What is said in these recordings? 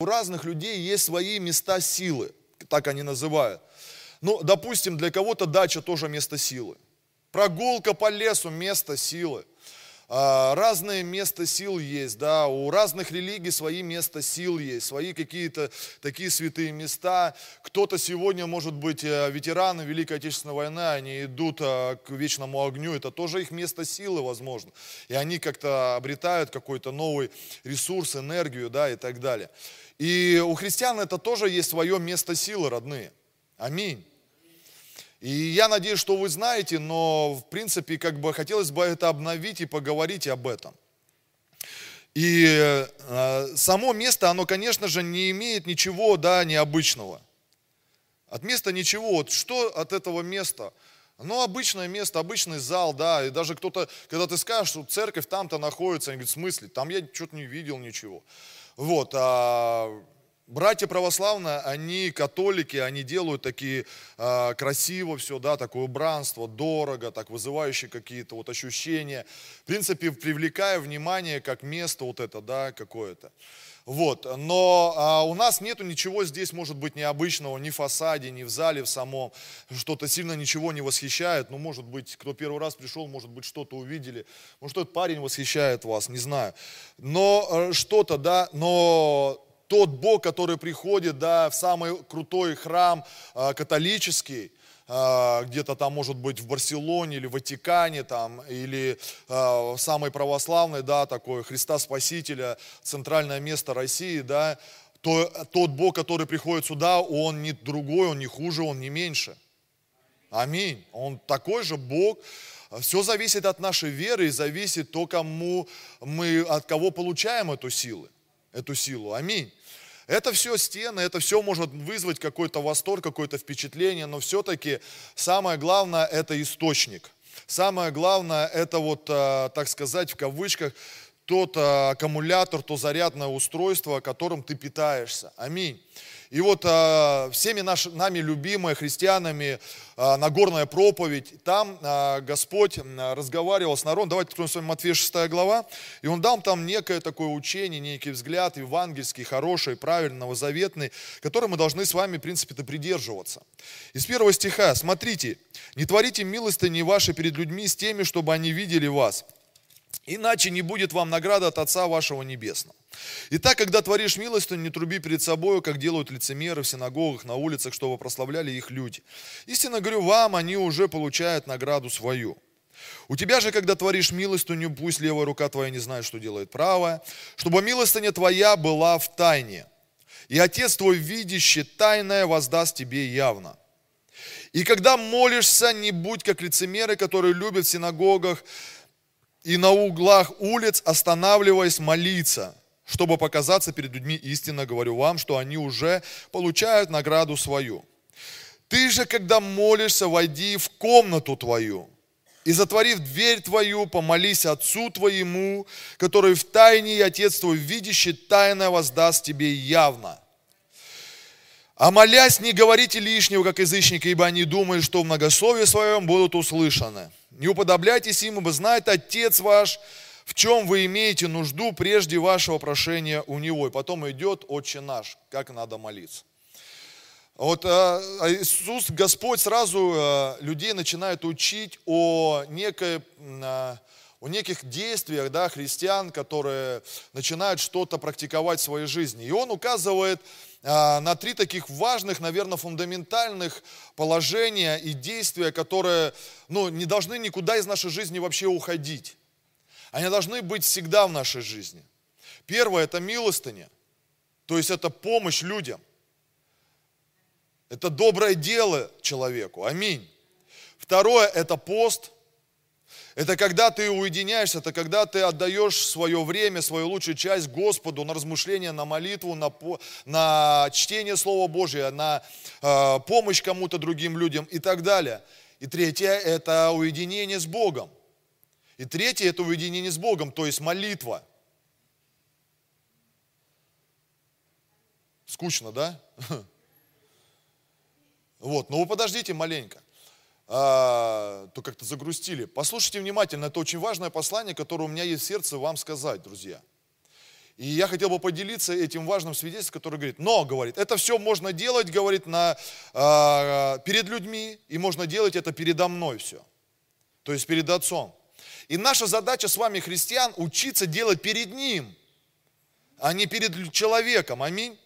у разных людей есть свои места силы, так они называют. Ну, допустим, для кого-то дача тоже место силы. Прогулка по лесу – место силы. А, разные места сил есть, да, у разных религий свои места сил есть, свои какие-то такие святые места. Кто-то сегодня, может быть, э, ветераны Великой Отечественной войны, они идут э, к вечному огню, это тоже их место силы, возможно. И они как-то обретают какой-то новый ресурс, энергию, да, и так далее. И у христиан это тоже есть свое место силы, родные. Аминь. И я надеюсь, что вы знаете, но в принципе как бы хотелось бы это обновить и поговорить об этом. И э, само место, оно, конечно же, не имеет ничего да, необычного. От места ничего. Вот что от этого места? Ну, обычное место, обычный зал, да, и даже кто-то, когда ты скажешь, что церковь там-то находится, они говорят, в смысле, там я что-то не видел ничего. Вот, а братья православные, они католики, они делают такие э, красиво все, да, такое убранство, дорого, так вызывающие какие-то вот ощущения. В принципе, привлекая внимание как место вот это, да, какое-то. Вот, но а, у нас нету ничего здесь, может быть, необычного, ни в фасаде, ни в зале в самом, что-то сильно ничего не восхищает, ну, может быть, кто первый раз пришел, может быть, что-то увидели, может, этот парень восхищает вас, не знаю, но э, что-то, да, но тот Бог, который приходит, да, в самый крутой храм э, католический, где-то там, может быть, в Барселоне или в Ватикане, там, или э, самый православный, да, такой Христа Спасителя, центральное место России, да, то, тот Бог, который приходит сюда, он не другой, он не хуже, он не меньше. Аминь. Он такой же Бог. Все зависит от нашей веры и зависит то, кому мы, от кого получаем эту силу. Эту силу. Аминь. Это все стены, это все может вызвать какой-то восторг, какое-то впечатление, но все-таки самое главное это источник. Самое главное это вот, э, так сказать, в кавычках, тот э, аккумулятор, то зарядное устройство, которым ты питаешься. Аминь. И вот э, всеми наш, нами любимые христианами э, Нагорная проповедь, там э, Господь разговаривал с народом. Давайте откроем с вами Матфея 6 глава. И Он дал там некое такое учение, некий взгляд евангельский, хороший, правильный, новозаветный, который мы должны с вами, в принципе-то, придерживаться. Из первого стиха, смотрите, «Не творите милостыни ваши перед людьми с теми, чтобы они видели вас, иначе не будет вам награда от Отца вашего Небесного». Итак, когда творишь милостыню, не труби перед собой, как делают лицемеры в синагогах, на улицах, чтобы прославляли их люди. Истинно говорю вам, они уже получают награду свою. У тебя же, когда творишь милостыню, пусть левая рука твоя не знает, что делает правая, чтобы милостыня твоя была в тайне. И Отец твой, видящий тайное, воздаст тебе явно. И когда молишься, не будь как лицемеры, которые любят в синагогах и на углах улиц, останавливаясь молиться – чтобы показаться перед людьми истинно, говорю вам, что они уже получают награду свою. Ты же, когда молишься, войди в комнату твою, и затворив дверь твою, помолись Отцу твоему, который в тайне, и Отец твой, видящий тайное, воздаст тебе явно. А молясь, не говорите лишнего, как язычники, ибо они думают, что в многословии своем будут услышаны. Не уподобляйтесь им, ибо знает Отец ваш, в чем вы имеете нужду прежде вашего прошения у Него. И потом идет Отче наш, как надо молиться. Вот э, а Иисус, Господь сразу э, людей начинает учить о, некой, э, о неких действиях да, христиан, которые начинают что-то практиковать в своей жизни. И Он указывает на три таких важных, наверное, фундаментальных положения и действия, которые ну, не должны никуда из нашей жизни вообще уходить. Они должны быть всегда в нашей жизни. Первое – это милостыня, то есть это помощь людям. Это доброе дело человеку. Аминь. Второе – это пост. Это когда ты уединяешься, это когда ты отдаешь свое время, свою лучшую часть Господу на размышление, на молитву, на, на чтение Слова Божия, на э, помощь кому-то другим людям и так далее. И третье – это уединение с Богом. И третье – это уединение с Богом, то есть молитва. Скучно, да? Вот, ну вы подождите маленько. А, то как-то загрустили. Послушайте внимательно, это очень важное послание, которое у меня есть в сердце вам сказать, друзья. И я хотел бы поделиться этим важным свидетельством, которое говорит, но, говорит, это все можно делать, говорит, на, э, перед людьми, и можно делать это передо мной все. То есть перед Отцом. И наша задача с вами, христиан, учиться делать перед Ним, а не перед человеком. Аминь.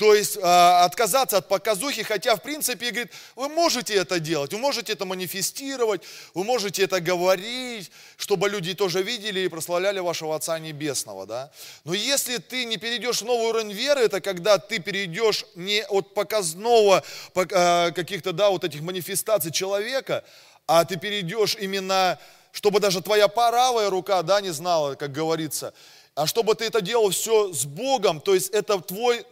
То есть э, отказаться от показухи, хотя в принципе, говорит, вы можете это делать, вы можете это манифестировать, вы можете это говорить, чтобы люди тоже видели и прославляли вашего Отца Небесного. Да? Но если ты не перейдешь в новый уровень веры, это когда ты перейдешь не от показного э, каких-то да, вот этих манифестаций человека, а ты перейдешь именно, чтобы даже твоя правая рука да, не знала, как говорится, а чтобы ты это делал все с Богом, то есть это твой э,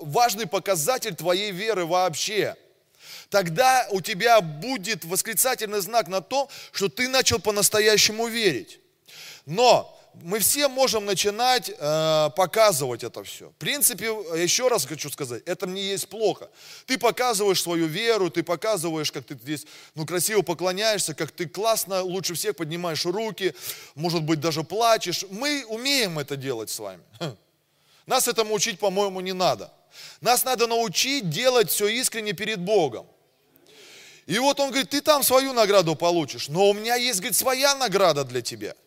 важный показатель твоей веры вообще. Тогда у тебя будет восклицательный знак на то, что ты начал по-настоящему верить. Но мы все можем начинать э, показывать это все. В принципе, еще раз хочу сказать, это мне есть плохо. Ты показываешь свою веру, ты показываешь, как ты здесь ну, красиво поклоняешься, как ты классно, лучше всех поднимаешь руки, может быть, даже плачешь. Мы умеем это делать с вами. Хм. Нас этому учить, по-моему, не надо. Нас надо научить делать все искренне перед Богом. И вот он говорит, ты там свою награду получишь, но у меня есть, говорит, своя награда для тебя –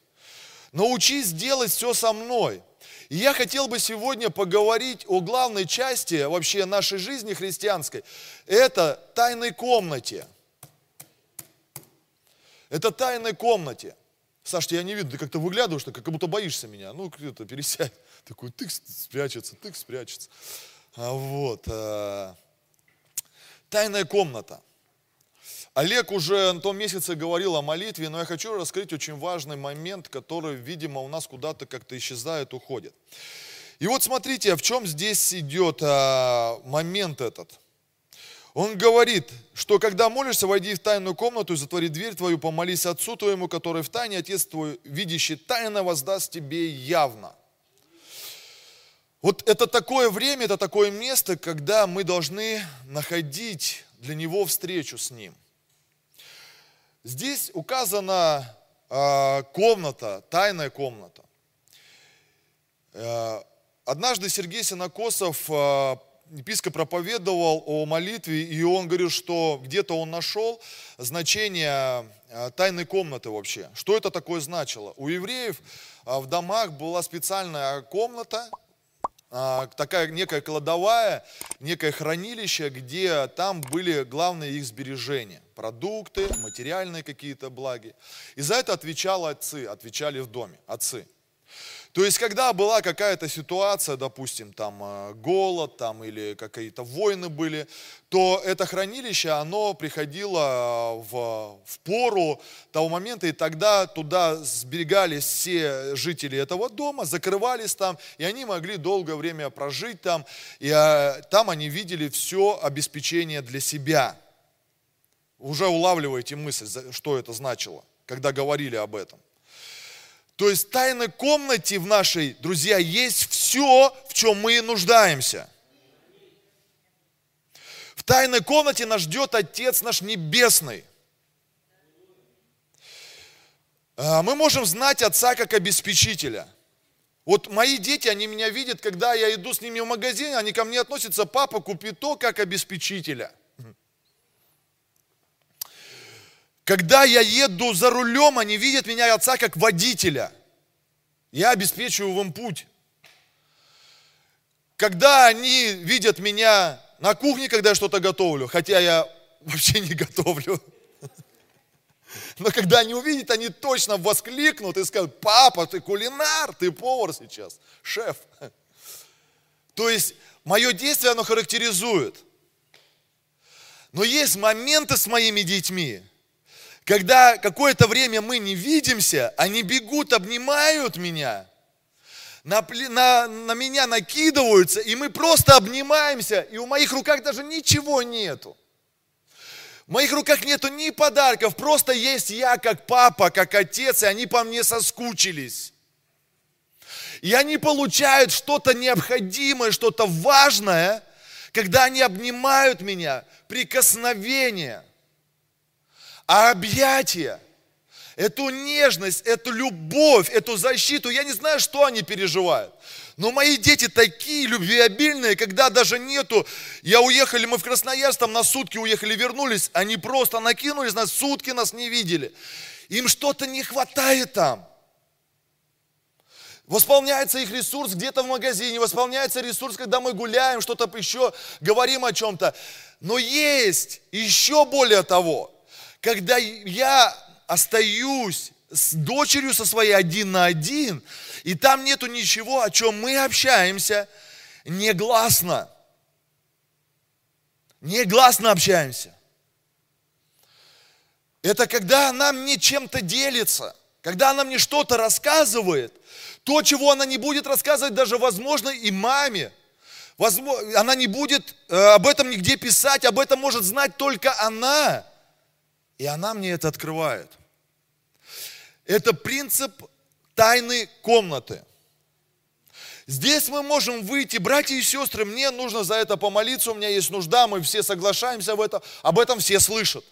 Научись делать все со мной. И я хотел бы сегодня поговорить о главной части вообще нашей жизни христианской. Это тайной комнате. Это тайной комнате. Саш, я не видно, ты как-то выглядываешь, как будто боишься меня. Ну, это пересядь. Такой тык спрячется, тык спрячется. А вот. А, тайная комната. Олег уже на том месяце говорил о молитве, но я хочу раскрыть очень важный момент, который, видимо, у нас куда-то как-то исчезает, уходит. И вот смотрите, в чем здесь идет а, момент этот. Он говорит, что когда молишься, войди в тайную комнату и затвори дверь твою, помолись Отцу твоему, который в тайне, Отец твой, видящий тайно, воздаст тебе явно. Вот это такое время, это такое место, когда мы должны находить для Него встречу с Ним – Здесь указана э, комната, тайная комната. Э, однажды Сергей Синокосов, э, епископ, проповедовал о молитве, и он говорил, что где-то он нашел значение э, тайной комнаты вообще. Что это такое значило? У евреев в домах была специальная комната, а, такая некая кладовая, некое хранилище, где там были главные их сбережения, продукты, материальные какие-то благи. И за это отвечали отцы, отвечали в доме, отцы. То есть, когда была какая-то ситуация, допустим, там э, голод там, или какие-то войны были, то это хранилище, оно приходило э, в, в пору того момента, и тогда туда сберегались все жители этого дома, закрывались там, и они могли долгое время прожить там, и а, там они видели все обеспечение для себя. Уже улавливаете мысль, что это значило, когда говорили об этом. То есть в тайной комнате в нашей, друзья, есть все, в чем мы нуждаемся. В тайной комнате нас ждет Отец наш Небесный. А, мы можем знать Отца как обеспечителя. Вот мои дети, они меня видят, когда я иду с ними в магазин, они ко мне относятся, папа, купи то, как обеспечителя. Когда я еду за рулем, они видят меня отца как водителя. Я обеспечиваю вам путь. Когда они видят меня на кухне, когда я что-то готовлю, хотя я вообще не готовлю, но когда они увидят, они точно воскликнут и скажут, папа, ты кулинар, ты повар сейчас, шеф. То есть мое действие, оно характеризует. Но есть моменты с моими детьми, когда какое-то время мы не видимся, они бегут, обнимают меня, на, на, на меня накидываются, и мы просто обнимаемся, и у моих руках даже ничего нету. В моих руках нету ни подарков, просто есть я как папа, как отец, и они по мне соскучились. И они получают что-то необходимое, что-то важное, когда они обнимают меня, прикосновение – а объятия, эту нежность, эту любовь, эту защиту, я не знаю, что они переживают. Но мои дети такие любвеобильные, когда даже нету, я уехали, мы в Красноярск, там на сутки уехали, вернулись, они просто накинулись, на сутки нас не видели. Им что-то не хватает там. Восполняется их ресурс где-то в магазине, восполняется ресурс, когда мы гуляем, что-то еще говорим о чем-то. Но есть еще более того, когда я остаюсь с дочерью со своей один на один, и там нету ничего, о чем мы общаемся негласно. Негласно общаемся. Это когда она мне чем-то делится, когда она мне что-то рассказывает, то, чего она не будет рассказывать даже, возможно, и маме. Возможно, она не будет э, об этом нигде писать, об этом может знать только она. И она мне это открывает. Это принцип тайны комнаты. Здесь мы можем выйти, братья и сестры, мне нужно за это помолиться, у меня есть нужда, мы все соглашаемся в этом, об этом все слышат.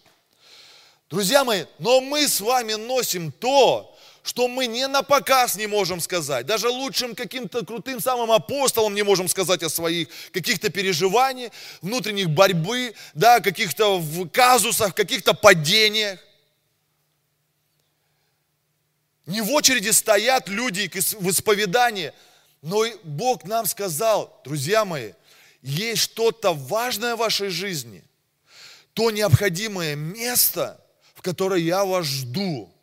Друзья мои, но мы с вами носим то, что мы не на показ не можем сказать, даже лучшим каким-то крутым самым апостолам не можем сказать о своих каких-то переживаниях, внутренних борьбы, да, каких-то казусах, каких-то падениях. Не в очереди стоят люди в исповедании, но Бог нам сказал, друзья мои, есть что-то важное в вашей жизни, то необходимое место, в которое я вас жду –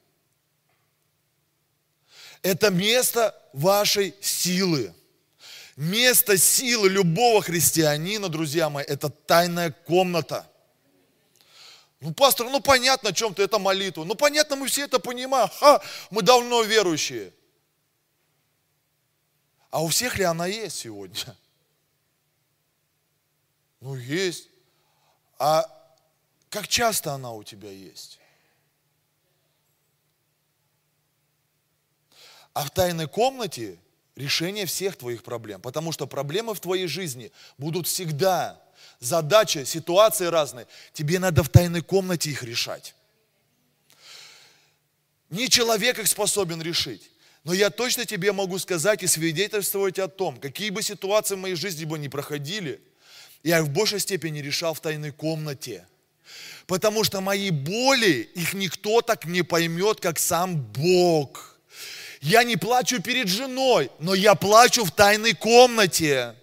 это место вашей силы. Место силы любого христианина, друзья мои, это тайная комната. Ну, пастор, ну понятно, о чем-то это молитва. Ну, понятно, мы все это понимаем. Ха, мы давно верующие. А у всех ли она есть сегодня? Ну, есть. А как часто она у тебя есть? А в тайной комнате решение всех твоих проблем. Потому что проблемы в твоей жизни будут всегда. Задачи, ситуации разные. Тебе надо в тайной комнате их решать. Не человек их способен решить. Но я точно тебе могу сказать и свидетельствовать о том, какие бы ситуации в моей жизни бы не проходили, я их в большей степени решал в тайной комнате. Потому что мои боли, их никто так не поймет, как сам Бог. Я не плачу перед женой, но я плачу в тайной комнате.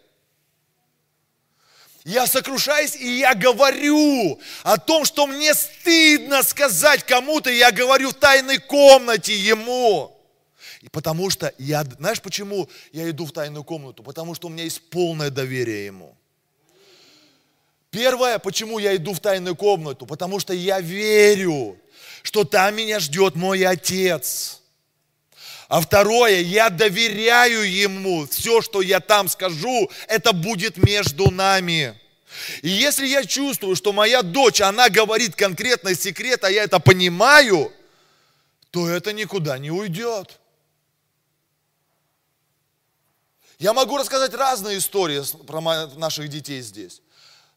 Я сокрушаюсь, и я говорю о том, что мне стыдно сказать кому-то, я говорю в тайной комнате ему. И потому что я, знаешь почему я иду в тайную комнату? Потому что у меня есть полное доверие ему. Первое, почему я иду в тайную комнату? Потому что я верю, что там меня ждет мой отец. А второе, я доверяю Ему. Все, что я там скажу, это будет между нами. И если я чувствую, что моя дочь, она говорит конкретный секрет, а я это понимаю, то это никуда не уйдет. Я могу рассказать разные истории про наших детей здесь.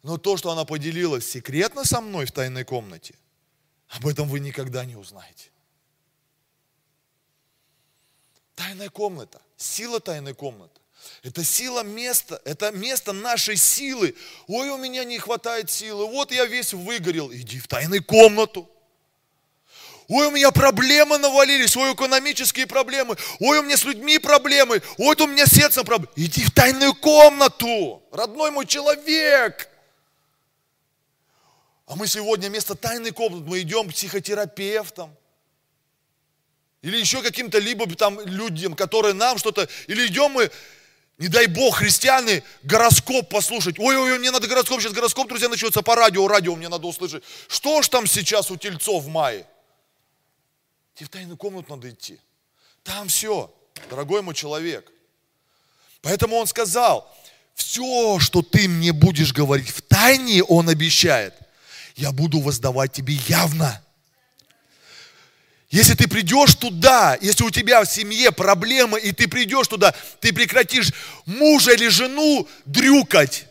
Но то, что она поделилась секретно со мной в тайной комнате, об этом вы никогда не узнаете. Тайная комната, сила тайной комнаты. Это сила места, это место нашей силы. Ой, у меня не хватает силы, вот я весь выгорел. Иди в тайную комнату. Ой, у меня проблемы навалились, ой, экономические проблемы, ой, у меня с людьми проблемы, ой, у меня с сердцем проблемы. Иди в тайную комнату, родной мой человек. А мы сегодня вместо тайной комнаты мы идем к психотерапевтам, или еще каким-то либо там людям, которые нам что-то, или идем мы, не дай бог, христиане, гороскоп послушать. Ой-ой-ой, мне надо гороскоп, сейчас гороскоп, друзья, начнется по радио, радио мне надо услышать. Что ж там сейчас у тельцов в мае? Тебе в тайную комнату надо идти. Там все, дорогой мой человек. Поэтому он сказал, все, что ты мне будешь говорить в тайне, он обещает, я буду воздавать тебе явно. Если ты придешь туда, если у тебя в семье проблемы, и ты придешь туда, ты прекратишь мужа или жену дрюкать,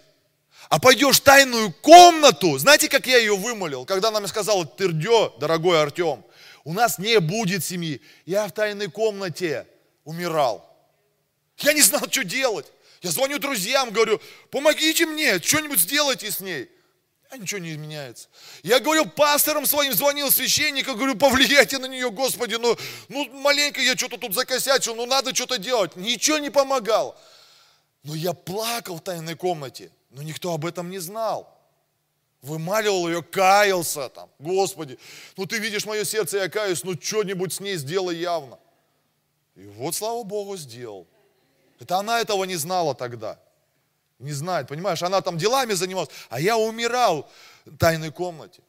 а пойдешь в тайную комнату, знаете, как я ее вымолил, когда нам сказал, Тырдё, дорогой Артем, у нас не будет семьи. Я в тайной комнате умирал. Я не знал, что делать. Я звоню друзьям, говорю, помогите мне, что-нибудь сделайте с ней. А ничего не изменяется. Я говорю, пастором своим звонил, священникам, говорю, повлияйте на нее, Господи, ну, ну маленько я что-то тут закосячил, ну надо что-то делать. Ничего не помогало. Но я плакал в тайной комнате, но никто об этом не знал. Вымаливал ее, каялся там. Господи, ну ты видишь мое сердце, я каюсь, ну что-нибудь с ней сделай явно. И вот, слава Богу, сделал. Это она этого не знала тогда. Не знает, понимаешь, она там делами занималась, а я умирал в тайной комнате.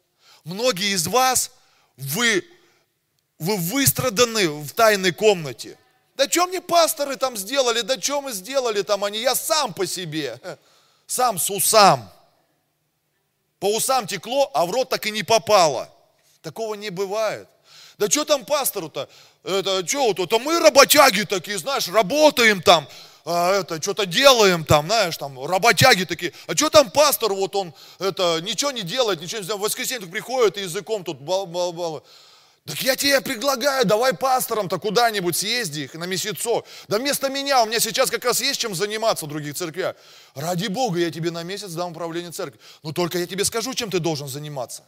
Многие из вас, вы, вы выстраданы в тайной комнате. Да что мне пасторы там сделали, да что мы сделали там они, я сам по себе, сам с усам. По усам текло, а в рот так и не попало. Такого не бывает. Да что там пастору-то? Это что вот, это мы работяги такие, знаешь, работаем там, а, это, что-то делаем там, знаешь, там, работяги такие. А что там пастор, вот он, это, ничего не делает, ничего не делает. В воскресенье приходит и языком тут бал, бал, бал. Так я тебе предлагаю, давай пастором-то куда-нибудь съезди на месяцок. Да вместо меня, у меня сейчас как раз есть чем заниматься в других церквях. Ради Бога, я тебе на месяц дам управление церкви. Но только я тебе скажу, чем ты должен заниматься.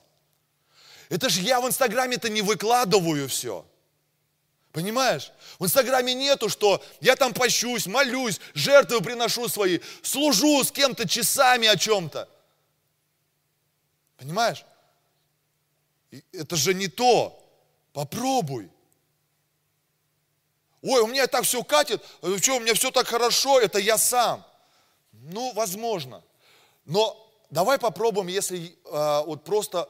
Это же я в Инстаграме-то не выкладываю все. Понимаешь? В Инстаграме нету, что я там пощусь, молюсь, жертвы приношу свои, служу с кем-то часами о чем-то. Понимаешь? Это же не то. Попробуй. Ой, у меня так все катит, что у меня все так хорошо, это я сам. Ну, возможно. Но давай попробуем, если э, вот просто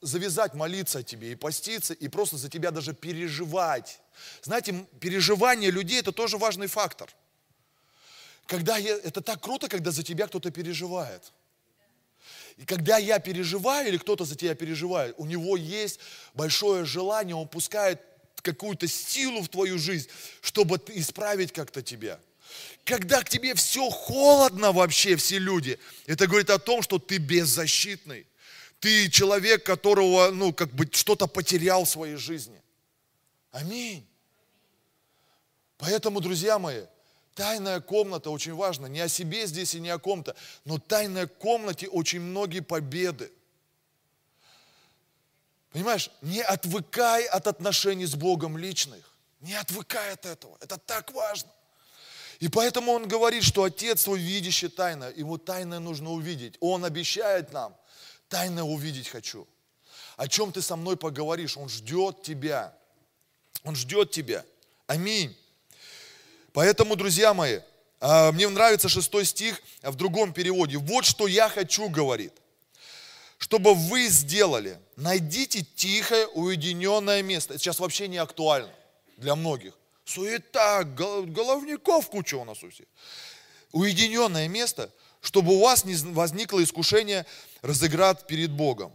завязать молиться тебе и поститься, и просто за тебя даже переживать. Знаете, переживание людей – это тоже важный фактор. Когда я, это так круто, когда за тебя кто-то переживает. И когда я переживаю, или кто-то за тебя переживает, у него есть большое желание, он пускает какую-то силу в твою жизнь, чтобы исправить как-то тебя. Когда к тебе все холодно вообще, все люди, это говорит о том, что ты беззащитный. Ты человек, которого, ну, как бы что-то потерял в своей жизни. Аминь. Поэтому, друзья мои, тайная комната очень важна. Не о себе здесь и не о ком-то, но в тайной комнате очень многие победы. Понимаешь, не отвыкай от отношений с Богом личных. Не отвыкай от этого. Это так важно. И поэтому он говорит, что Отец твой видящий тайно, ему тайное нужно увидеть. Он обещает нам, Тайно увидеть хочу. О чем ты со мной поговоришь? Он ждет тебя. Он ждет тебя. Аминь. Поэтому, друзья мои, а, мне нравится шестой стих в другом переводе. Вот что я хочу, говорит. Чтобы вы сделали, найдите тихое, уединенное место. Это сейчас вообще не актуально для многих. Суета, головников куча у нас у всех. Уединенное место, чтобы у вас не возникло искушение разыграть перед Богом.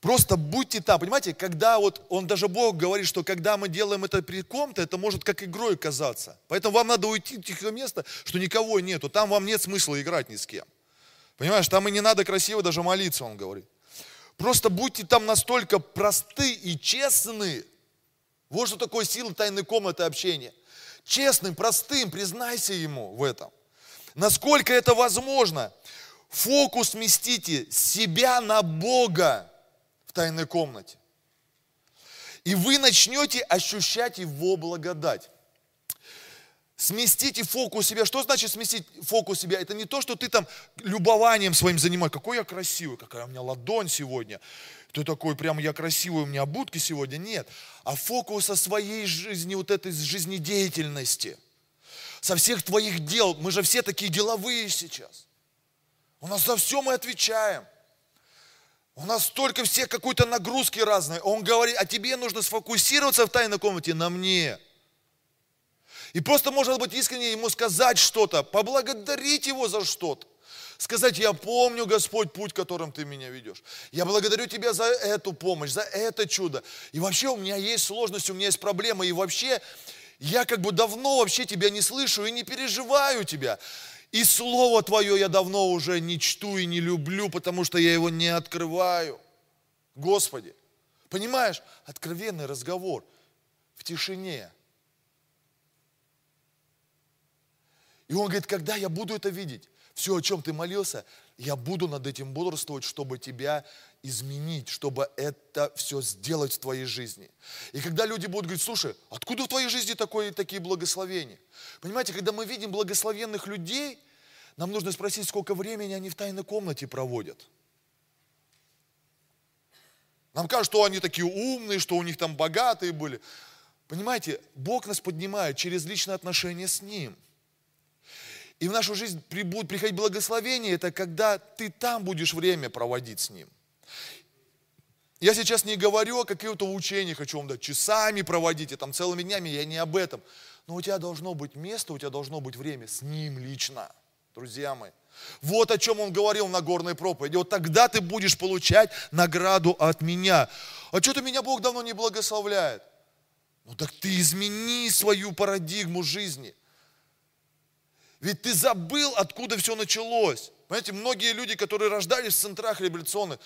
Просто будьте там, понимаете, когда вот, он даже Бог говорит, что когда мы делаем это перед ком-то, это может как игрой казаться. Поэтому вам надо уйти в тихое место, что никого нету, там вам нет смысла играть ни с кем. Понимаешь, там и не надо красиво даже молиться, он говорит. Просто будьте там настолько просты и честны. Вот что такое сила тайной комнаты общения. Честным, простым, признайся ему в этом насколько это возможно. Фокус сместите себя на Бога в тайной комнате. И вы начнете ощущать Его благодать. Сместите фокус себя. Что значит сместить фокус себя? Это не то, что ты там любованием своим занимаешь. Какой я красивый, какая у меня ладонь сегодня. Ты такой, прям я красивый, у меня будки сегодня. Нет. А фокус со своей жизни, вот этой жизнедеятельности – со всех твоих дел. Мы же все такие деловые сейчас. У нас за все мы отвечаем. У нас столько все какой-то нагрузки разные. Он говорит, а тебе нужно сфокусироваться в тайной комнате на мне. И просто, может быть, искренне ему сказать что-то, поблагодарить его за что-то. Сказать, я помню, Господь, путь, которым ты меня ведешь. Я благодарю тебя за эту помощь, за это чудо. И вообще у меня есть сложности, у меня есть проблемы. И вообще я как бы давно вообще тебя не слышу и не переживаю тебя. И Слово Твое я давно уже не чту и не люблю, потому что я его не открываю. Господи, понимаешь, откровенный разговор в тишине. И он говорит, когда я буду это видеть, все, о чем ты молился, я буду над этим бодрствовать, чтобы тебя изменить, чтобы это все сделать в твоей жизни. И когда люди будут говорить, слушай, откуда в твоей жизни такое, такие благословения? Понимаете, когда мы видим благословенных людей, нам нужно спросить, сколько времени они в тайной комнате проводят. Нам кажется, что они такие умные, что у них там богатые были. Понимаете, Бог нас поднимает через личные отношения с Ним. И в нашу жизнь будет приходить благословение, это когда ты там будешь время проводить с Ним. Я сейчас не говорю о каких-то учениях, вам дать, часами проводите, там целыми днями, я не об этом. Но у тебя должно быть место, у тебя должно быть время с Ним лично, друзья мои. Вот о чем он говорил на горной проповеди. Вот тогда ты будешь получать награду от меня. А что-то меня Бог давно не благословляет. Ну так ты измени свою парадигму жизни. Ведь ты забыл, откуда все началось. Понимаете, многие люди, которые рождались в центрах революционных,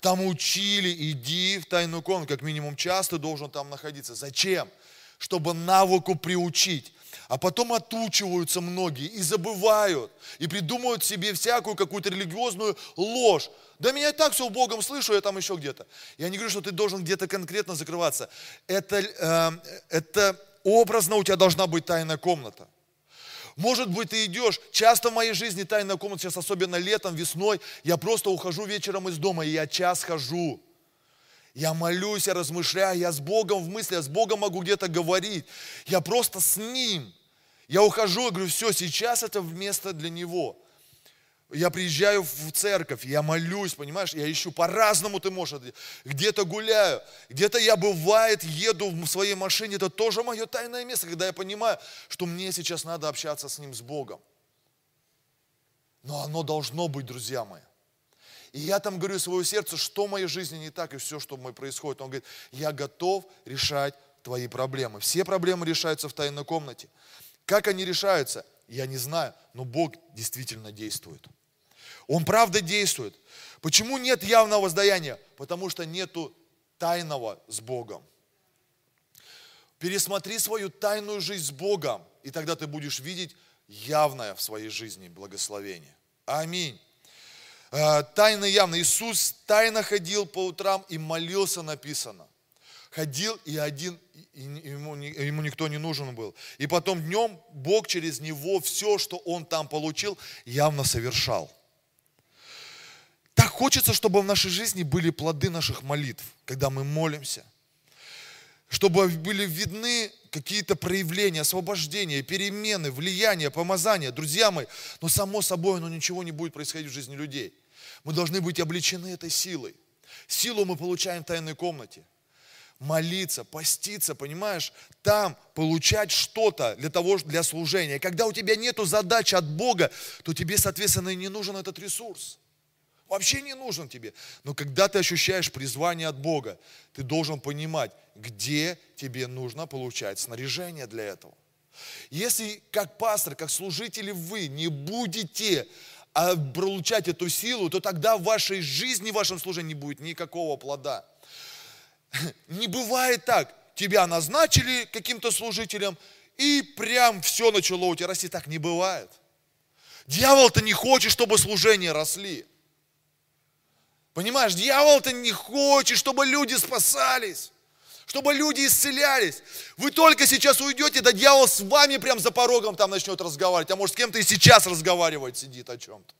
там учили, иди в тайную комнату, как минимум час ты должен там находиться. Зачем? Чтобы навыку приучить. А потом отучиваются многие и забывают, и придумывают себе всякую какую-то религиозную ложь. Да меня и так все Богом слышу, я там еще где-то. Я не говорю, что ты должен где-то конкретно закрываться. Это, э, это образно у тебя должна быть тайная комната. Может быть, ты идешь, часто в моей жизни тайная комната, сейчас особенно летом, весной, я просто ухожу вечером из дома, и я час хожу. Я молюсь, я размышляю, я с Богом в мысли, я с Богом могу где-то говорить. Я просто с Ним. Я ухожу и говорю, все, сейчас это место для Него. Я приезжаю в церковь, я молюсь, понимаешь, я ищу, по-разному ты можешь, где-то гуляю, где-то я бывает еду в своей машине, это тоже мое тайное место, когда я понимаю, что мне сейчас надо общаться с Ним, с Богом. Но оно должно быть, друзья мои. И я там говорю своему сердцу, что в моей жизни не так и все, что мной происходит. Он говорит, я готов решать твои проблемы. Все проблемы решаются в тайной комнате. Как они решаются, я не знаю, но Бог действительно действует. Он правда действует. Почему нет явного воздаяния? Потому что нету тайного с Богом. Пересмотри свою тайную жизнь с Богом, и тогда ты будешь видеть явное в своей жизни благословение. Аминь. Э, тайно явно. Иисус тайно ходил по утрам и молился, написано. Ходил и один, и ему, ему никто не нужен был. И потом днем Бог через него все, что он там получил, явно совершал. Так хочется, чтобы в нашей жизни были плоды наших молитв, когда мы молимся. Чтобы были видны какие-то проявления, освобождения, перемены, влияния, помазания. Друзья мои, но само собой, но ничего не будет происходить в жизни людей. Мы должны быть облечены этой силой. Силу мы получаем в тайной комнате. Молиться, поститься, понимаешь, там получать что-то для того, для служения. Когда у тебя нет задачи от Бога, то тебе, соответственно, и не нужен этот ресурс. Вообще не нужен тебе. Но когда ты ощущаешь призвание от Бога, ты должен понимать, где тебе нужно получать снаряжение для этого. Если как пастор, как служители вы не будете а, получать эту силу, то тогда в вашей жизни, в вашем служении не будет никакого плода. Не бывает так. Тебя назначили каким-то служителем, и прям все начало у тебя расти. Так не бывает. Дьявол-то не хочет, чтобы служения росли. Понимаешь, дьявол-то не хочет, чтобы люди спасались, чтобы люди исцелялись. Вы только сейчас уйдете, да дьявол с вами прям за порогом там начнет разговаривать, а может с кем-то и сейчас разговаривать сидит о чем-то.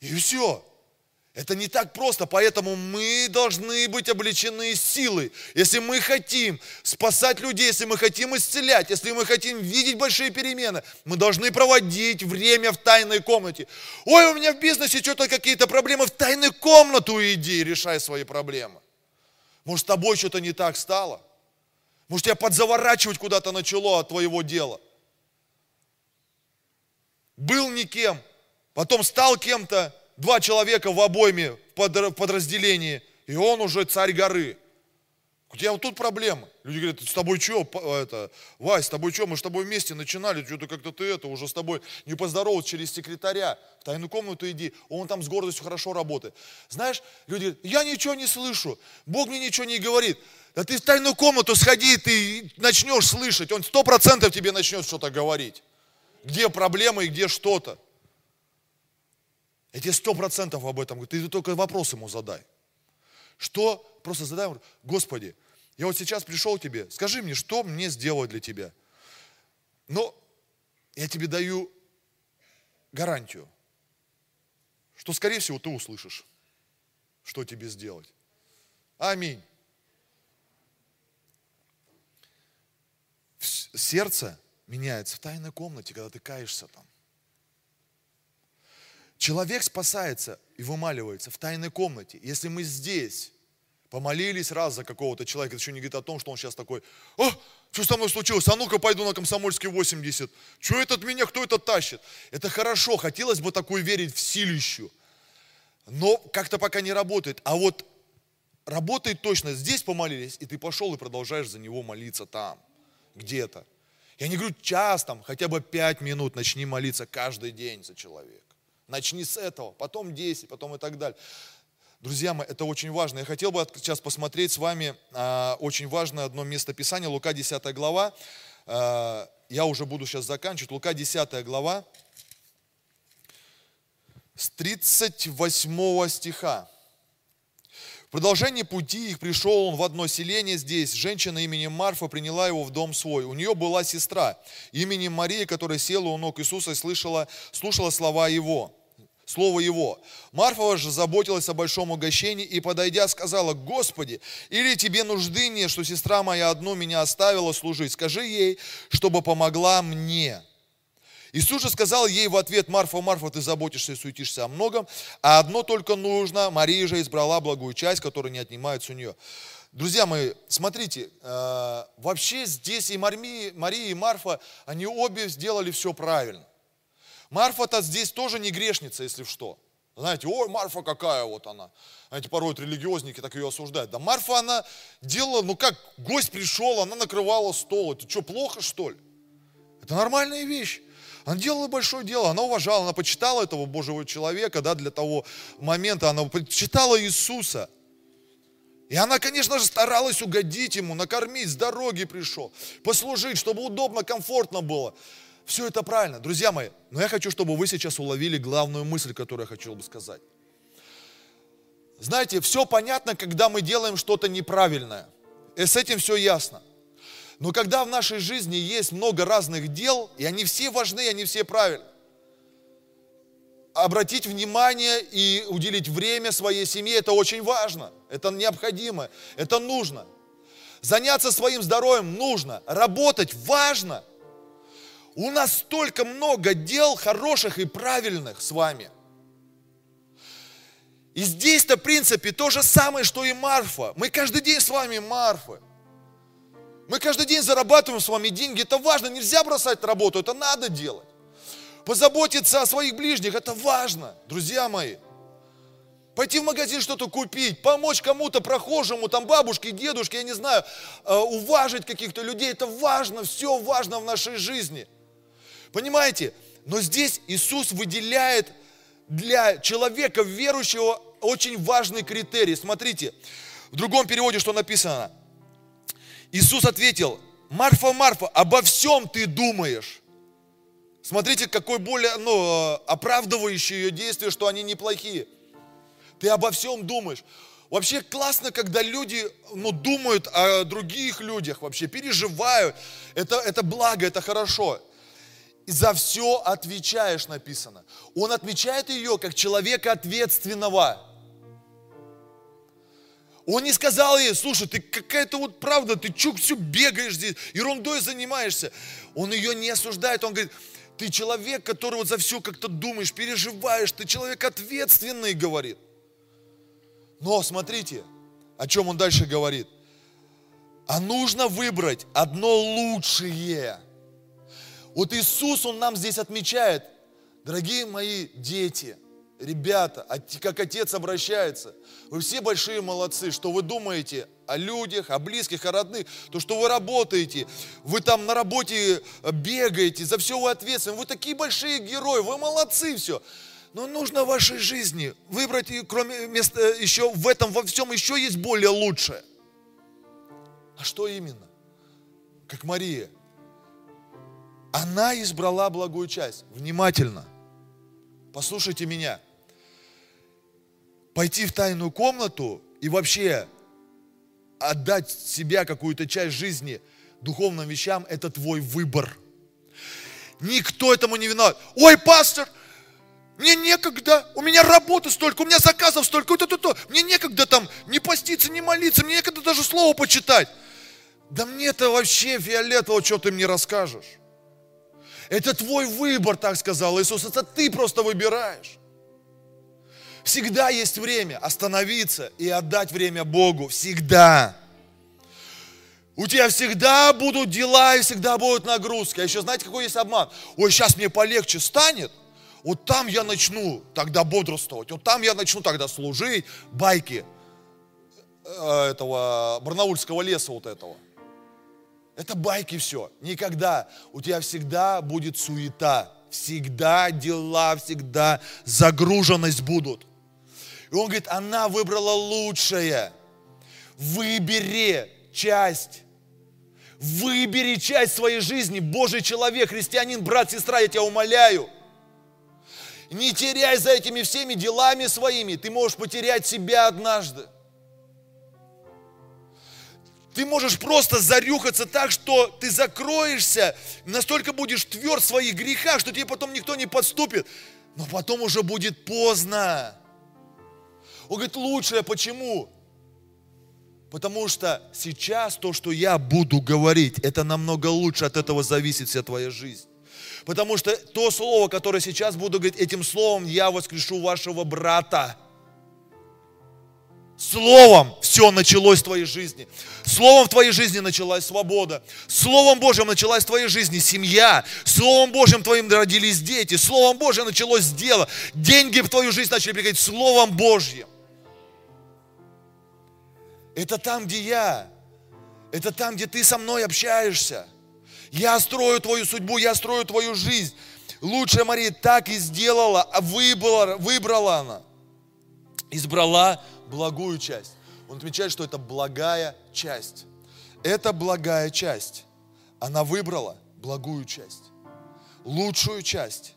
И все. Это не так просто, поэтому мы должны быть облечены силой. Если мы хотим спасать людей, если мы хотим исцелять, если мы хотим видеть большие перемены, мы должны проводить время в тайной комнате. Ой, у меня в бизнесе что-то какие-то проблемы, в тайную комнату иди, решай свои проблемы. Может, с тобой что-то не так стало? Может, тебя подзаворачивать куда-то начало от твоего дела? Был никем, потом стал кем-то, два человека в обойме в подразделении, и он уже царь горы. У тебя вот тут проблемы. Люди говорят, с тобой что, это, Вась, с тобой что, мы с тобой вместе начинали, что-то как-то ты это, уже с тобой не поздоровался через секретаря, в тайную комнату иди, он там с гордостью хорошо работает. Знаешь, люди говорят, я ничего не слышу, Бог мне ничего не говорит. Да ты в тайную комнату сходи, ты начнешь слышать, он сто процентов тебе начнет что-то говорить. Где проблемы и где что-то. Я тебе сто процентов об этом говорю, ты только вопрос ему задай. Что? Просто задай Господи, я вот сейчас пришел к тебе, скажи мне, что мне сделать для тебя? Но я тебе даю гарантию, что, скорее всего, ты услышишь, что тебе сделать. Аминь. Сердце меняется в тайной комнате, когда ты каешься там. Человек спасается и вымаливается в тайной комнате. Если мы здесь помолились раз за какого-то человека, это еще не говорит о том, что он сейчас такой, о, что со мной случилось, а ну-ка пойду на Комсомольский 80, что этот меня, кто это тащит? Это хорошо, хотелось бы такой верить в силищу, но как-то пока не работает. А вот работает точно, здесь помолились, и ты пошел и продолжаешь за него молиться там, где-то. Я не говорю час там, хотя бы пять минут начни молиться каждый день за человека. Начни с этого, потом 10, потом и так далее. Друзья мои, это очень важно. Я хотел бы сейчас посмотреть с вами а, очень важное одно место Писания, Лука 10 глава. А, я уже буду сейчас заканчивать. Лука 10 глава с 38 стиха. В продолжении пути их пришел он в одно селение здесь. Женщина именем Марфа приняла его в дом свой. У нее была сестра именем Мария, которая села у ног Иисуса и слышала, слушала слова его слово его. Марфа же заботилась о большом угощении и, подойдя, сказала, «Господи, или тебе нужды нет, что сестра моя одну меня оставила служить? Скажи ей, чтобы помогла мне». Иисус же сказал ей в ответ, Марфа, Марфа, ты заботишься и суетишься о многом, а одно только нужно, Мария же избрала благую часть, которая не отнимается у нее. Друзья мои, смотрите, э, вообще здесь и Мария, и Марфа, они обе сделали все правильно. Марфа-то здесь тоже не грешница, если что. Знаете, ой, Марфа какая вот она. Знаете, порой вот религиозники так ее осуждают. Да Марфа, она делала, ну как, гость пришел, она накрывала стол. Это что, плохо что ли? Это нормальная вещь. Она делала большое дело, она уважала, она почитала этого Божьего человека, да, для того момента, она почитала Иисуса. И она, конечно же, старалась угодить ему, накормить, с дороги пришел, послужить, чтобы удобно, комфортно было. Все это правильно, друзья мои. Но я хочу, чтобы вы сейчас уловили главную мысль, которую я хочу бы сказать. Знаете, все понятно, когда мы делаем что-то неправильное. И с этим все ясно. Но когда в нашей жизни есть много разных дел, и они все важны, они все правильны, обратить внимание и уделить время своей семье, это очень важно, это необходимо, это нужно. Заняться своим здоровьем нужно, работать важно – у нас столько много дел хороших и правильных с вами. И здесь-то, в принципе, то же самое, что и Марфа. Мы каждый день с вами Марфы. Мы каждый день зарабатываем с вами деньги. Это важно. Нельзя бросать работу. Это надо делать. Позаботиться о своих ближних. Это важно, друзья мои. Пойти в магазин что-то купить, помочь кому-то прохожему, там бабушке, дедушке, я не знаю, э, уважить каких-то людей. Это важно, все важно в нашей жизни. Понимаете? Но здесь Иисус выделяет для человека верующего очень важный критерий. Смотрите, в другом переводе что написано? Иисус ответил, Марфа, Марфа, обо всем ты думаешь. Смотрите, какой более ну, оправдывающий ее действие, что они неплохие. Ты обо всем думаешь. Вообще классно, когда люди ну, думают о других людях, вообще переживают. Это, это благо, это хорошо за все отвечаешь, написано. Он отмечает ее как человека ответственного. Он не сказал ей, слушай, ты какая-то вот правда, ты чук все бегаешь здесь, ерундой занимаешься. Он ее не осуждает, он говорит, ты человек, который вот за все как-то думаешь, переживаешь, ты человек ответственный, говорит. Но смотрите, о чем он дальше говорит. А нужно выбрать одно лучшее – вот Иисус, Он нам здесь отмечает, дорогие мои дети, ребята, как отец обращается. Вы все большие молодцы, что вы думаете о людях, о близких, о родных, то, что вы работаете, вы там на работе бегаете, за все вы ответственны, вы такие большие герои, вы молодцы все. Но нужно в вашей жизни выбрать, кроме места, еще в этом, во всем еще есть более лучшее. А что именно? Как Мария. Она избрала благую часть. Внимательно. Послушайте меня. Пойти в тайную комнату и вообще отдать себя какую-то часть жизни духовным вещам, это твой выбор. Никто этому не виноват. Ой, пастор, мне некогда, у меня работы столько, у меня заказов столько, то, то, то. Мне некогда там не поститься, не молиться, мне некогда даже слово почитать. Да мне это вообще фиолетово, что ты мне расскажешь. Это твой выбор, так сказал Иисус, это ты просто выбираешь. Всегда есть время остановиться и отдать время Богу. Всегда. У тебя всегда будут дела и всегда будут нагрузки. А еще знаете, какой есть обман? Ой, сейчас мне полегче станет, вот там я начну тогда бодрствовать, вот там я начну тогда служить, байки э, этого барнаульского леса вот этого. Это байки все. Никогда. У тебя всегда будет суета. Всегда дела, всегда загруженность будут. И он говорит, она выбрала лучшее. Выбери часть. Выбери часть своей жизни. Божий человек, христианин, брат, сестра, я тебя умоляю. Не теряй за этими всеми делами своими. Ты можешь потерять себя однажды. Ты можешь просто зарюхаться так, что ты закроешься, настолько будешь тверд в своих грехах, что тебе потом никто не подступит. Но потом уже будет поздно. Он говорит, лучшее почему? Потому что сейчас то, что я буду говорить, это намного лучше, от этого зависит вся твоя жизнь. Потому что то слово, которое сейчас буду говорить, этим словом я воскрешу вашего брата. Словом все началось в твоей жизни. Словом в твоей жизни началась свобода. Словом Божьим началась в твоей жизни семья. Словом Божьим твоим родились дети. Словом Божьим началось дело. Деньги в твою жизнь начали приходить Словом Божьим. Это там, где я. Это там, где ты со мной общаешься. Я строю твою судьбу, я строю твою жизнь. Лучшая Мария так и сделала, а выбрала, выбрала она. Избрала благую часть. Он отмечает, что это благая часть. Это благая часть. Она выбрала благую часть. Лучшую часть.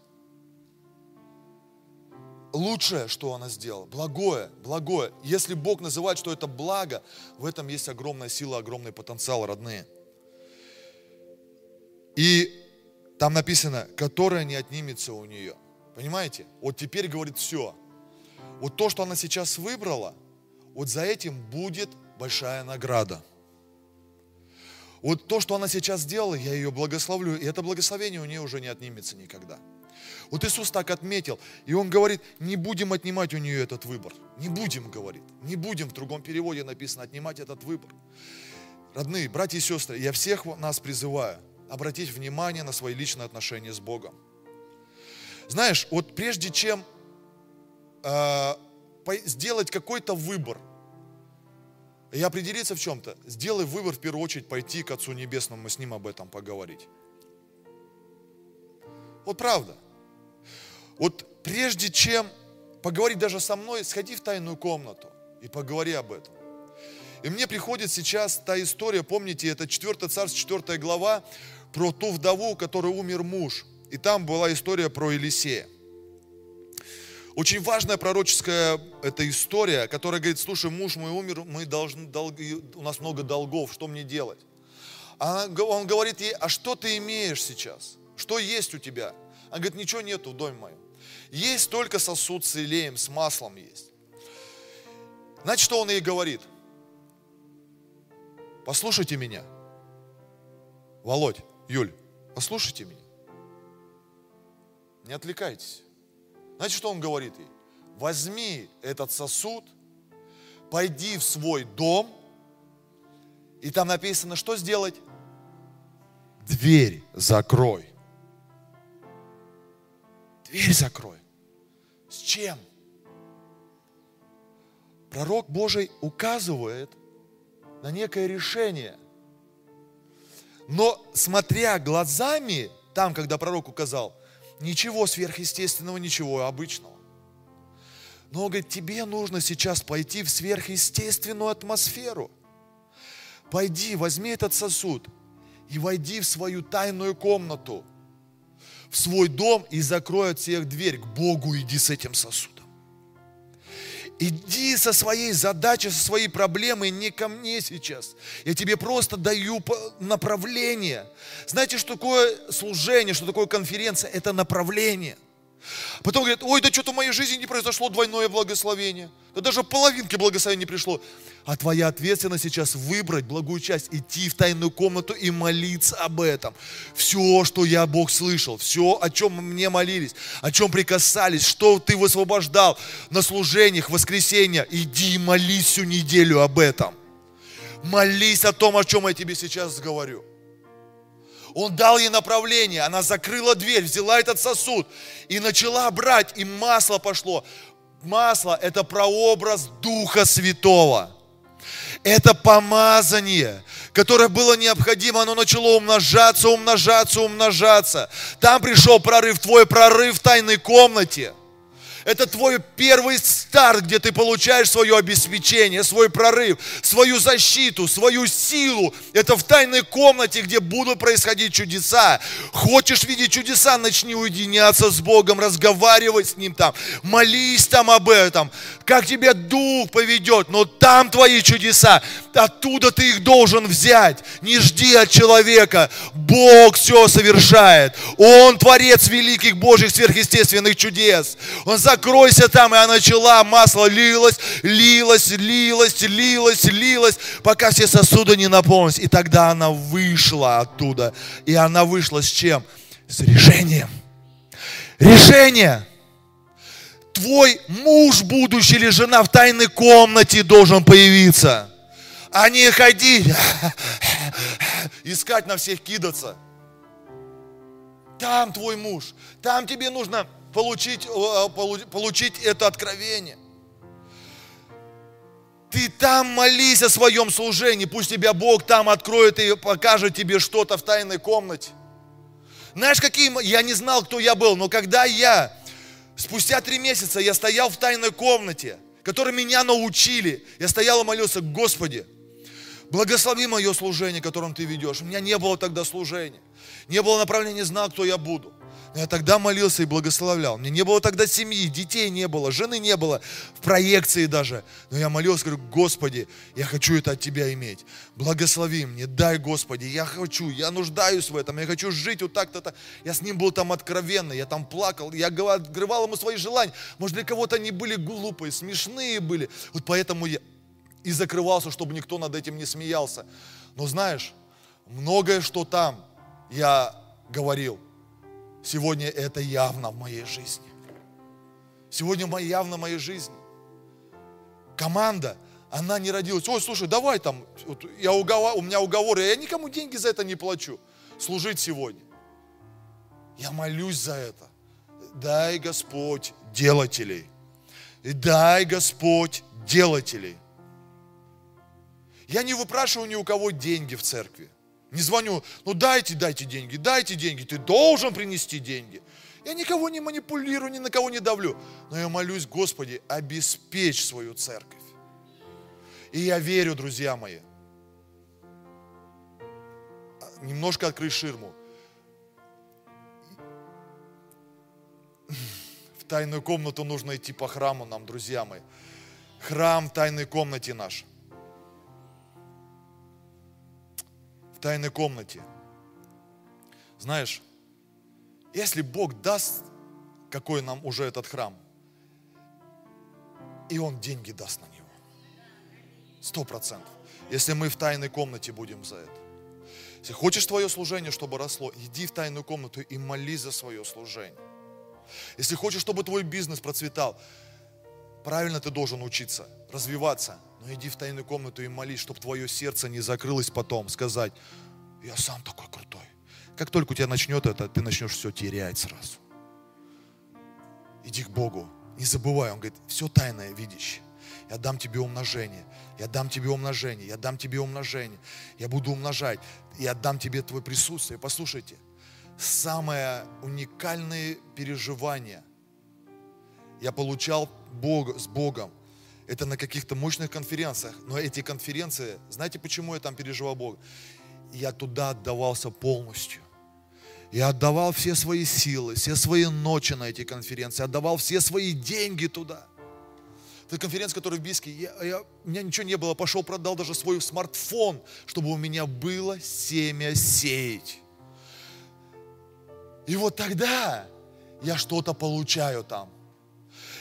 Лучшее, что она сделала. Благое, благое. Если Бог называет, что это благо, в этом есть огромная сила, огромный потенциал, родные. И там написано, которая не отнимется у нее. Понимаете? Вот теперь говорит все. Вот то, что она сейчас выбрала – вот за этим будет большая награда. Вот то, что она сейчас сделала, я ее благословлю, и это благословение у нее уже не отнимется никогда. Вот Иисус так отметил, и Он говорит, не будем отнимать у нее этот выбор. Не будем, говорит, не будем, в другом переводе написано, отнимать этот выбор. Родные, братья и сестры, я всех нас призываю обратить внимание на свои личные отношения с Богом. Знаешь, вот прежде чем э, сделать какой-то выбор и определиться в чем-то, сделай выбор в первую очередь пойти к Отцу Небесному и с Ним об этом поговорить. Вот правда. Вот прежде чем поговорить даже со мной, сходи в тайную комнату и поговори об этом. И мне приходит сейчас та история, помните, это 4 царство, 4 глава, про ту вдову, у которой умер муж. И там была история про Елисея. Очень важная пророческая эта история, которая говорит, слушай, муж мой умер, мы должны, долги, у нас много долгов, что мне делать? А он говорит ей, а что ты имеешь сейчас? Что есть у тебя? Она говорит, ничего нету в доме моем. Есть только сосуд с илеем, с маслом есть. Значит, что он ей говорит? Послушайте меня. Володь, Юль, послушайте меня. Не отвлекайтесь. Знаете, что он говорит ей? Возьми этот сосуд, пойди в свой дом, и там написано, что сделать? Дверь закрой. Дверь закрой. С чем? Пророк Божий указывает на некое решение. Но смотря глазами, там, когда пророк указал, ничего сверхъестественного, ничего обычного. Но он говорит, тебе нужно сейчас пойти в сверхъестественную атмосферу. Пойди, возьми этот сосуд и войди в свою тайную комнату, в свой дом и закрой от всех дверь. К Богу иди с этим сосудом. Иди со своей задачей, со своей проблемой, не ко мне сейчас. Я тебе просто даю направление. Знаете, что такое служение, что такое конференция? Это направление. Потом говорят, ой, да что-то в моей жизни не произошло двойное благословение. Да даже половинки благословения не пришло. А твоя ответственность сейчас выбрать благую часть, идти в тайную комнату и молиться об этом. Все, что я, Бог, слышал, все, о чем мне молились, о чем прикасались, что ты высвобождал на служениях, воскресенья, иди и молись всю неделю об этом. Молись о том, о чем я тебе сейчас говорю. Он дал ей направление, она закрыла дверь, взяла этот сосуд и начала брать, и масло пошло. Масло – это прообраз Духа Святого. Это помазание, которое было необходимо, оно начало умножаться, умножаться, умножаться. Там пришел прорыв, твой прорыв в тайной комнате – это твой первый старт, где ты получаешь свое обеспечение, свой прорыв, свою защиту, свою силу. Это в тайной комнате, где будут происходить чудеса. Хочешь видеть чудеса, начни уединяться с Богом, разговаривать с Ним там, молись там об этом. Как тебе Дух поведет, но там твои чудеса. Оттуда ты их должен взять. Не жди от человека. Бог все совершает. Он творец великих Божьих сверхъестественных чудес. Он за закройся там. И она начала, масло лилось, лилось, лилось, лилось, лилось, пока все сосуды не наполнились. И тогда она вышла оттуда. И она вышла с чем? С решением. Решение. Твой муж будущий или жена в тайной комнате должен появиться. А не ходить, искать на всех кидаться. Там твой муж. Там тебе нужно получить, получить это откровение. Ты там молись о своем служении, пусть тебя Бог там откроет и покажет тебе что-то в тайной комнате. Знаешь, какие, я не знал, кто я был, но когда я, спустя три месяца, я стоял в тайной комнате, которой меня научили, я стоял и молился, Господи, благослови мое служение, которым Ты ведешь. У меня не было тогда служения, не было направления, не знал, кто я буду. Я тогда молился и благословлял. Мне не было тогда семьи, детей не было, жены не было, в проекции даже. Но я молился, говорю, Господи, я хочу это от Тебя иметь. Благослови мне, дай, Господи, я хочу, я нуждаюсь в этом, я хочу жить вот так-то. Я с Ним был там откровенно, я там плакал, я открывал Ему свои желания. Может, для кого-то они были глупые, смешные были. Вот поэтому я и закрывался, чтобы никто над этим не смеялся. Но знаешь, многое, что там я говорил, Сегодня это явно в моей жизни. Сегодня явно в моей жизни. Команда, она не родилась. Ой, слушай, давай там, вот я уговор, у меня уговоры, я никому деньги за это не плачу. Служить сегодня. Я молюсь за это. Дай, Господь, делателей. И дай, Господь, делателей. Я не выпрашиваю ни у кого деньги в церкви. Не звоню, ну дайте, дайте деньги, дайте деньги, ты должен принести деньги. Я никого не манипулирую, ни на кого не давлю. Но я молюсь, Господи, обеспечь свою церковь. И я верю, друзья мои, немножко открыть ширму. В тайную комнату нужно идти по храму нам, друзья мои. Храм в тайной комнате наш – тайной комнате. Знаешь, если Бог даст, какой нам уже этот храм, и Он деньги даст на него. Сто процентов. Если мы в тайной комнате будем за это. Если хочешь твое служение, чтобы росло, иди в тайную комнату и молись за свое служение. Если хочешь, чтобы твой бизнес процветал, правильно ты должен учиться, развиваться. Но иди в тайную комнату и молись, чтобы твое сердце не закрылось потом, сказать, я сам такой крутой. Как только у тебя начнет это, ты начнешь все терять сразу. Иди к Богу, не забывай, Он говорит, все тайное видящее. Я дам тебе умножение. Я дам тебе умножение. Я дам тебе умножение. Я буду умножать. Я дам тебе твое присутствие. Послушайте, самое уникальное переживание я получал Бога, с Богом. Это на каких-то мощных конференциях. Но эти конференции, знаете, почему я там переживал Бога? Я туда отдавался полностью. Я отдавал все свои силы, все свои ночи на эти конференции, отдавал все свои деньги туда. Это конференция, которая в Бийске, я, я, у меня ничего не было, пошел, продал даже свой смартфон, чтобы у меня было семя сеять. И вот тогда я что-то получаю там.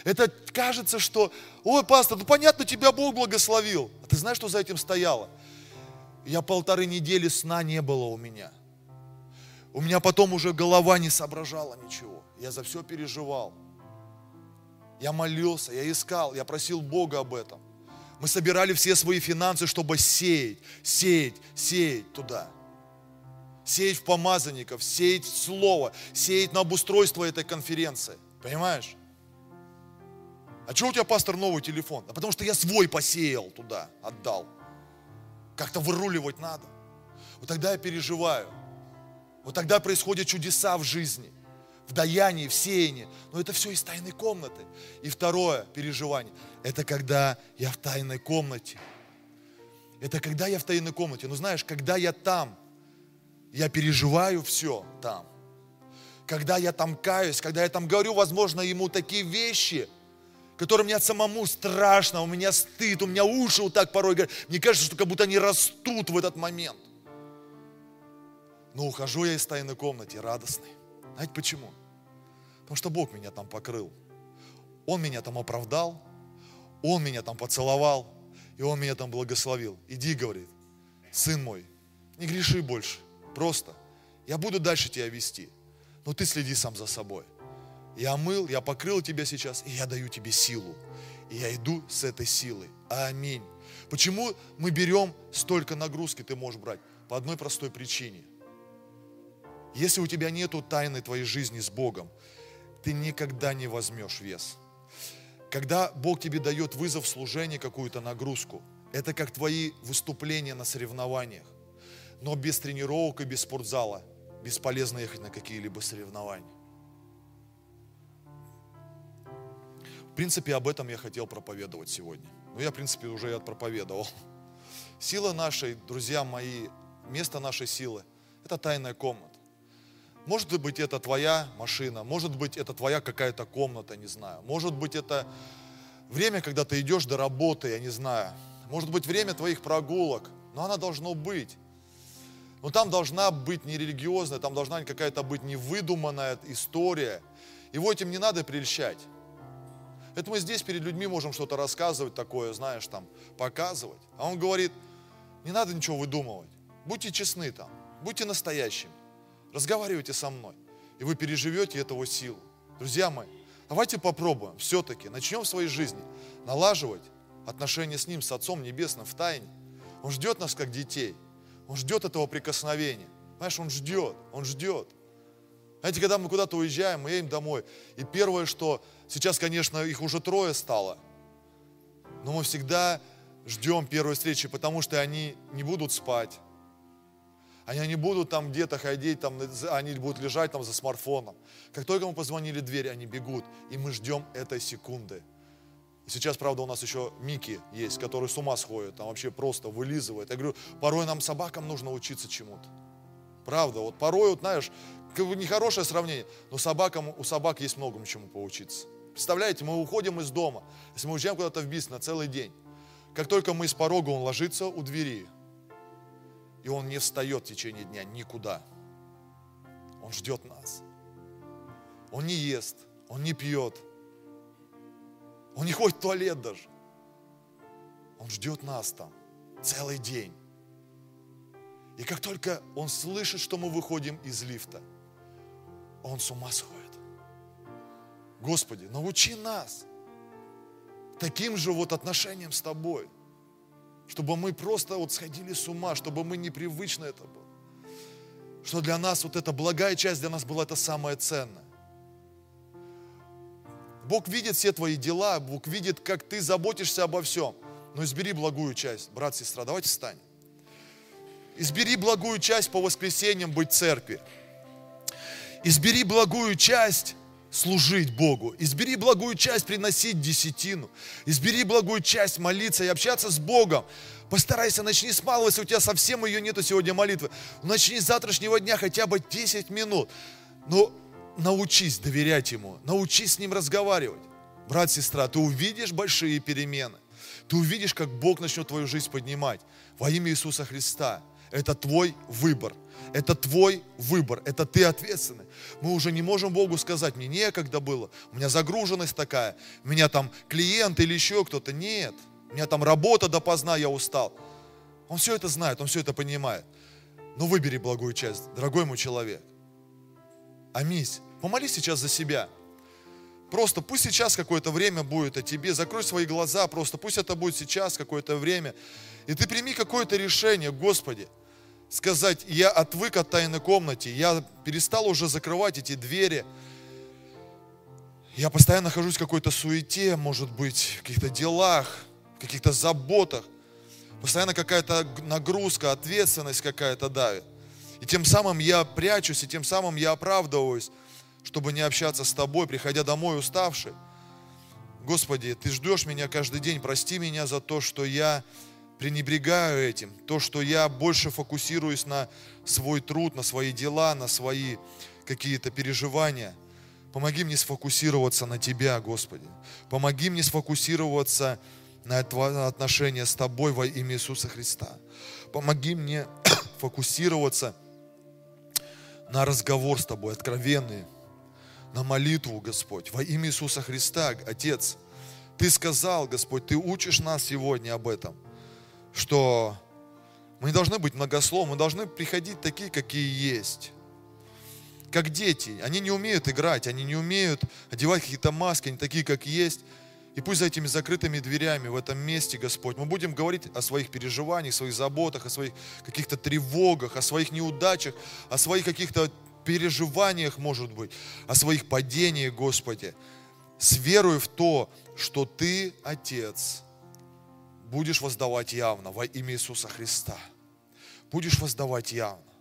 Это кажется, что, ой, пастор, ну понятно, тебя Бог благословил. А ты знаешь, что за этим стояло? Я полторы недели сна не было у меня. У меня потом уже голова не соображала ничего. Я за все переживал. Я молился, я искал, я просил Бога об этом. Мы собирали все свои финансы, чтобы сеять, сеять, сеять туда сеять в помазанников, сеять в слово, сеять на обустройство этой конференции. Понимаешь? А что у тебя, пастор, новый телефон? А потому что я свой посеял туда, отдал. Как-то выруливать надо. Вот тогда я переживаю. Вот тогда происходят чудеса в жизни, в даянии, в сеянии. Но это все из тайной комнаты. И второе переживание, это когда я в тайной комнате. Это когда я в тайной комнате. Ну знаешь, когда я там, я переживаю все там. Когда я там каюсь, когда я там говорю, возможно, ему такие вещи, которые мне самому страшно, у меня стыд, у меня уши вот так порой говорят. Мне кажется, что как будто они растут в этот момент. Но ухожу я из тайной комнаты радостный. Знаете почему? Потому что Бог меня там покрыл. Он меня там оправдал, Он меня там поцеловал, и Он меня там благословил. Иди, говорит, сын мой, не греши больше. Просто. Я буду дальше тебя вести. Но ты следи сам за собой. Я омыл, я покрыл тебя сейчас, и я даю тебе силу. И я иду с этой силой. Аминь. Почему мы берем столько нагрузки, ты можешь брать? По одной простой причине. Если у тебя нету тайны твоей жизни с Богом, ты никогда не возьмешь вес. Когда Бог тебе дает вызов в служении, какую-то нагрузку, это как твои выступления на соревнованиях. Но без тренировок и без спортзала бесполезно ехать на какие-либо соревнования. В принципе, об этом я хотел проповедовать сегодня. Ну, я, в принципе, уже и отпроповедовал. Сила нашей, друзья мои, место нашей силы – это тайная комната. Может быть, это твоя машина, может быть, это твоя какая-то комната, не знаю. Может быть, это время, когда ты идешь до работы, я не знаю. Может быть, время твоих прогулок, но она должно быть. Но там должна быть не религиозная, там должна какая-то быть невыдуманная история. Его этим не надо прельщать. Это мы здесь перед людьми можем что-то рассказывать такое, знаешь, там, показывать. А он говорит, не надо ничего выдумывать. Будьте честны там, будьте настоящими. Разговаривайте со мной, и вы переживете эту силу. Друзья мои, давайте попробуем все-таки, начнем в своей жизни налаживать отношения с Ним, с Отцом Небесным в тайне. Он ждет нас как детей. Он ждет этого прикосновения. Знаешь, он ждет, он ждет. Знаете, когда мы куда-то уезжаем, мы едем домой, и первое, что сейчас, конечно, их уже трое стало, но мы всегда ждем первой встречи, потому что они не будут спать. Они не будут там где-то ходить, там, они будут лежать там за смартфоном. Как только мы позвонили в дверь, они бегут, и мы ждем этой секунды – Сейчас, правда, у нас еще Мики есть, который с ума сходит, там вообще просто вылизывает. Я говорю, порой нам собакам нужно учиться чему-то. Правда, вот порой, вот, знаешь, как бы нехорошее сравнение, но собакам, у собак есть многому чему поучиться. Представляете, мы уходим из дома, если мы уезжаем куда-то в бизнес на целый день, как только мы из порога, он ложится у двери, и он не встает в течение дня никуда. Он ждет нас. Он не ест, он не пьет, он не ходит в туалет даже. Он ждет нас там целый день. И как только он слышит, что мы выходим из лифта, он с ума сходит. Господи, научи нас таким же вот отношением с Тобой, чтобы мы просто вот сходили с ума, чтобы мы непривычно это было. Что для нас вот эта благая часть для нас была это самое ценное. Бог видит все твои дела, Бог видит, как ты заботишься обо всем. Но избери благую часть, брат, сестра, давайте встань. Избери благую часть по воскресеньям быть в церкви. Избери благую часть служить Богу. Избери благую часть приносить десятину. Избери благую часть молиться и общаться с Богом. Постарайся, начни с малого, если у тебя совсем ее нету сегодня молитвы. Начни с завтрашнего дня хотя бы 10 минут. Но научись доверять Ему, научись с Ним разговаривать. Брат, сестра, ты увидишь большие перемены. Ты увидишь, как Бог начнет твою жизнь поднимать во имя Иисуса Христа. Это твой выбор. Это твой выбор, это ты ответственный. Мы уже не можем Богу сказать, мне некогда было, у меня загруженность такая, у меня там клиент или еще кто-то. Нет, у меня там работа допоздна, я устал. Он все это знает, он все это понимает. Но выбери благую часть, дорогой мой человек. Аминь. Помолись сейчас за себя. Просто пусть сейчас какое-то время будет о тебе, закрой свои глаза, просто пусть это будет сейчас какое-то время. И ты прими какое-то решение, Господи, сказать, я отвык от тайной комнаты, я перестал уже закрывать эти двери. Я постоянно нахожусь в какой-то суете, может быть, в каких-то делах, в каких-то заботах. Постоянно какая-то нагрузка, ответственность какая-то давит. И тем самым я прячусь, и тем самым я оправдываюсь, чтобы не общаться с тобой, приходя домой уставший. Господи, Ты ждешь меня каждый день, прости меня за то, что я пренебрегаю этим, то, что я больше фокусируюсь на свой труд, на свои дела, на свои какие-то переживания. Помоги мне сфокусироваться на Тебя, Господи. Помоги мне сфокусироваться на отношения с Тобой во имя Иисуса Христа. Помоги мне фокусироваться на разговор с Тобой, откровенный, на молитву, Господь, во имя Иисуса Христа, Отец. Ты сказал, Господь, Ты учишь нас сегодня об этом что мы не должны быть многословны, мы должны приходить такие, какие есть. Как дети. Они не умеют играть, они не умеют одевать какие-то маски, они такие, как есть. И пусть за этими закрытыми дверями в этом месте, Господь, мы будем говорить о своих переживаниях, своих заботах, о своих каких-то тревогах, о своих неудачах, о своих каких-то переживаниях, может быть, о своих падениях, Господи, с верой в то, что Ты, Отец, будешь воздавать явно во имя Иисуса Христа. Будешь воздавать явно.